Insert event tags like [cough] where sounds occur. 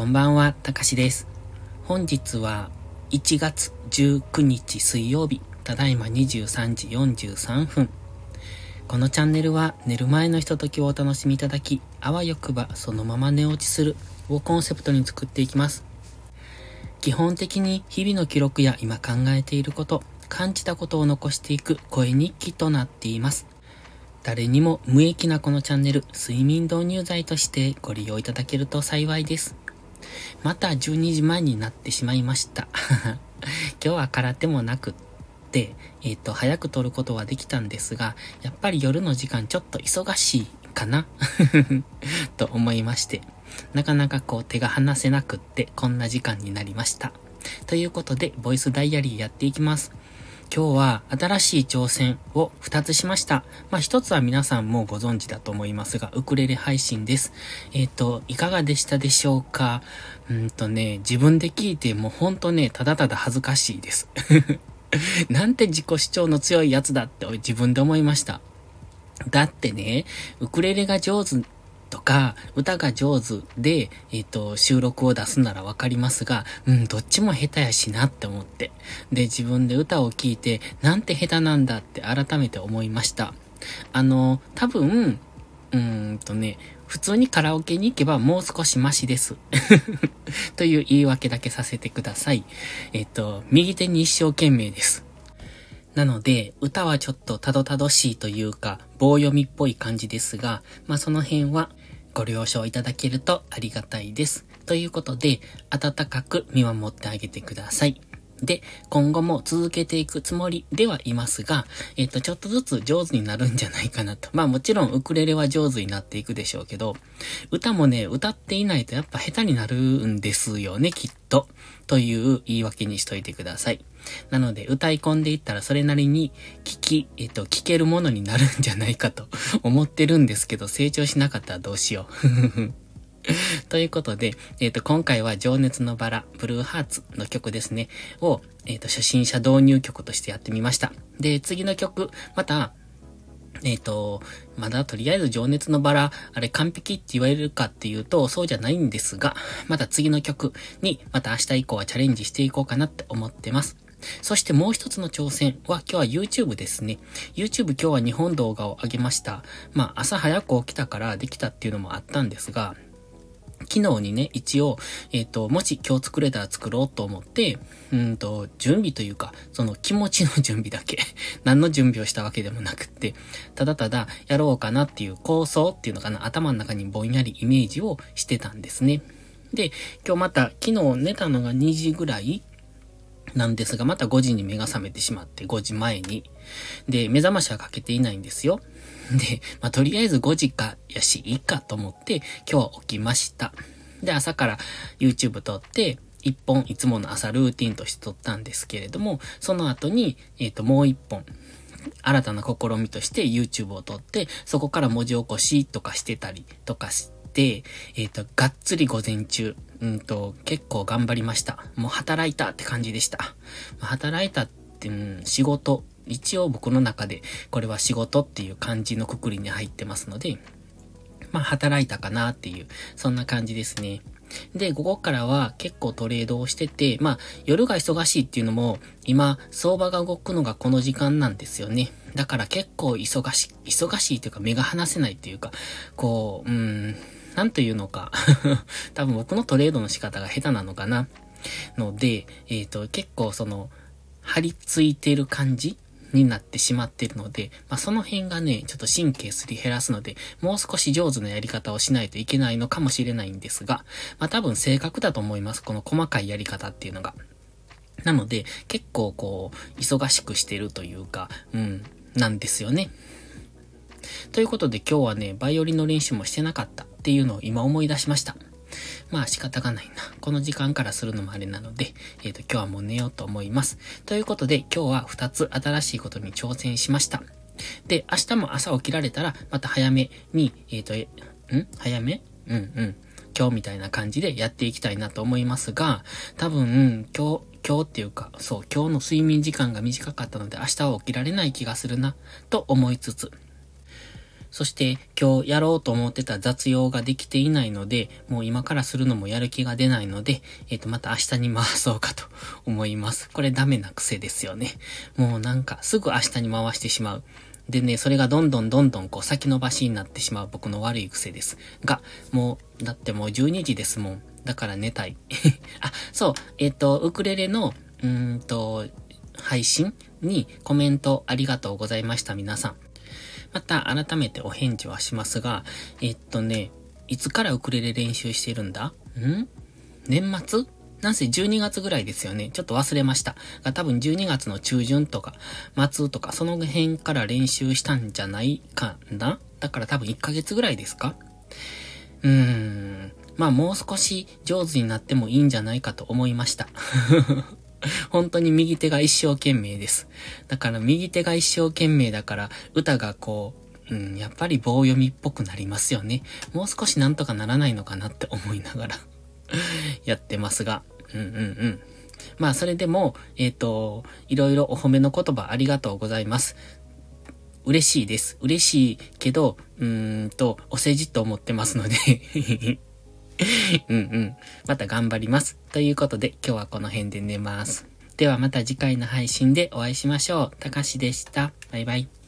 こんばんは、たかしです。本日は1月19日水曜日、ただいま23時43分。このチャンネルは寝る前のひとときをお楽しみいただき、あわよくばそのまま寝落ちするをコンセプトに作っていきます。基本的に日々の記録や今考えていること、感じたことを残していく声日記となっています。誰にも無益なこのチャンネル、睡眠導入剤としてご利用いただけると幸いです。また12時前になってしまいました。[laughs] 今日は空手もなくって、えっ、ー、と、早く撮ることはできたんですが、やっぱり夜の時間ちょっと忙しいかな [laughs] と思いまして、なかなかこう手が離せなくってこんな時間になりました。ということで、ボイスダイアリーやっていきます。今日は新しい挑戦を2つしました。まあ1つは皆さんもご存知だと思いますが、ウクレレ配信です。えっ、ー、と、いかがでしたでしょうか？うんとね、自分で聞いてもうほんとね、ただただ恥ずかしいです。[laughs] なんて自己主張の強いやつだって自分で思いました。だってね、ウクレレが上手とか、歌が上手で、えっ、ー、と、収録を出すならわかりますが、うん、どっちも下手やしなって思って。で、自分で歌を聴いて、なんて下手なんだって改めて思いました。あの、多分、うーんとね、普通にカラオケに行けばもう少しマシです。[laughs] という言い訳だけさせてください。えっ、と、右手に一生懸命です。なので、歌はちょっとたどたどしいというか、棒読みっぽい感じですが、まあその辺はご了承いただけるとありがたいです。ということで、温かく見守ってあげてください。で、今後も続けていくつもりではいますが、えっ、と、ちょっとずつ上手になるんじゃないかなと。まあもちろんウクレレは上手になっていくでしょうけど、歌もね、歌っていないとやっぱ下手になるんですよね、きっと。という言い訳にしといてください。なので、歌い込んでいったらそれなりに聞き、えっ、と、聞けるものになるんじゃないかと思ってるんですけど、成長しなかったらどうしよう。[laughs] ということで、えっ、ー、と、今回は情熱のバラ、ブルーハーツの曲ですね、を、えっ、ー、と、初心者導入曲としてやってみました。で、次の曲、また、えっ、ー、と、まだとりあえず情熱のバラ、あれ完璧って言われるかっていうと、そうじゃないんですが、また次の曲に、また明日以降はチャレンジしていこうかなって思ってます。そしてもう一つの挑戦は今日は YouTube ですね。YouTube 今日は2本動画を上げました。まあ朝早く起きたからできたっていうのもあったんですが、昨日にね、一応、えっ、ー、と、もし今日作れたら作ろうと思って、うんと、準備というか、その気持ちの準備だけ [laughs] 何の準備をしたわけでもなくって、ただただやろうかなっていう構想っていうのかな、頭の中にぼんやりイメージをしてたんですね。で、今日また、昨日寝たのが2時ぐらいなんですが、また5時に目が覚めてしまって、5時前に。で、目覚ましはかけていないんですよ。で、まあ、とりあえず5時か、やし、いいかと思って、今日は起きました。で、朝から YouTube 撮って、一本いつもの朝ルーティンとして撮ったんですけれども、その後に、えっ、ー、と、もう一本、新たな試みとして YouTube を撮って、そこから文字起こしとかしてたりとかして、でえっ、ー、と、がっつり午前中、うんと、結構頑張りました。もう働いたって感じでした。働いたって、うん、仕事一応僕の中でこれは仕事っていう感じのくくりに入ってますので、まあ働いたかなっていう、そんな感じですね。で、午後からは結構トレードをしてて、まあ夜が忙しいっていうのも今相場が動くのがこの時間なんですよね。だから結構忙しい、忙しいというか目が離せないというか、こう、うん、なんというのか [laughs] 多分僕のトレードの仕方が下手なのかな。ので、えっ、ー、と、結構その、張り付いてる感じになってしまってるので、まあ、その辺がね、ちょっと神経すり減らすので、もう少し上手なやり方をしないといけないのかもしれないんですが、まあ、多分正確だと思います。この細かいやり方っていうのが。なので、結構こう、忙しくしてるというか、うん、なんですよね。ということで今日はね、バイオリンの練習もしてなかったっていうのを今思い出しました。まあ仕方がないな。この時間からするのもあれなので、えっ、ー、と今日はもう寝ようと思います。ということで今日は2つ新しいことに挑戦しました。で、明日も朝起きられたらまた早めに、えっ、ー、と、ん？早め？うんうん。今日みたいな感じでやっていきたいなと思いますが、多分、今日、今日っていうか、そう、今日の睡眠時間が短かったので明日は起きられない気がするな、と思いつつ、そして今日やろうと思ってた雑用ができていないので、もう今からするのもやる気が出ないので、えっ、ー、と、また明日に回そうかと思います。これダメな癖ですよね。もうなんかすぐ明日に回してしまう。でね、それがどんどんどんどんこう先延ばしになってしまう僕の悪い癖です。が、もう、だってもう12時ですもん。だから寝たい。[laughs] あ、そう、えっ、ー、と、ウクレレの、うんと、配信にコメントありがとうございました皆さん。また改めてお返事はしますが、えっとね、いつからウクレレ練習してるんだ？ん？年末？なんせ12月ぐらいですよね。ちょっと忘れました。が多分12月の中旬とか、末とか、その辺から練習したんじゃないかな？だから多分1ヶ月ぐらいですか？うーん。まあもう少し上手になってもいいんじゃないかと思いました。[laughs] 本当に右手が一生懸命です。だから右手が一生懸命だから、歌がこう、うん、やっぱり棒読みっぽくなりますよね。もう少しなんとかならないのかなって思いながら [laughs] やってますが。うんうんうん。まあそれでも、えっ、ー、と、いろいろお褒めの言葉ありがとうございます。嬉しいです。嬉しいけど、うーんと、お世辞と思ってますので [laughs] [laughs] うんうん。また頑張ります。ということで、今日はこの辺で寝ます。ではまた次回の配信でお会いしましょう。たかしでした。バイバイ。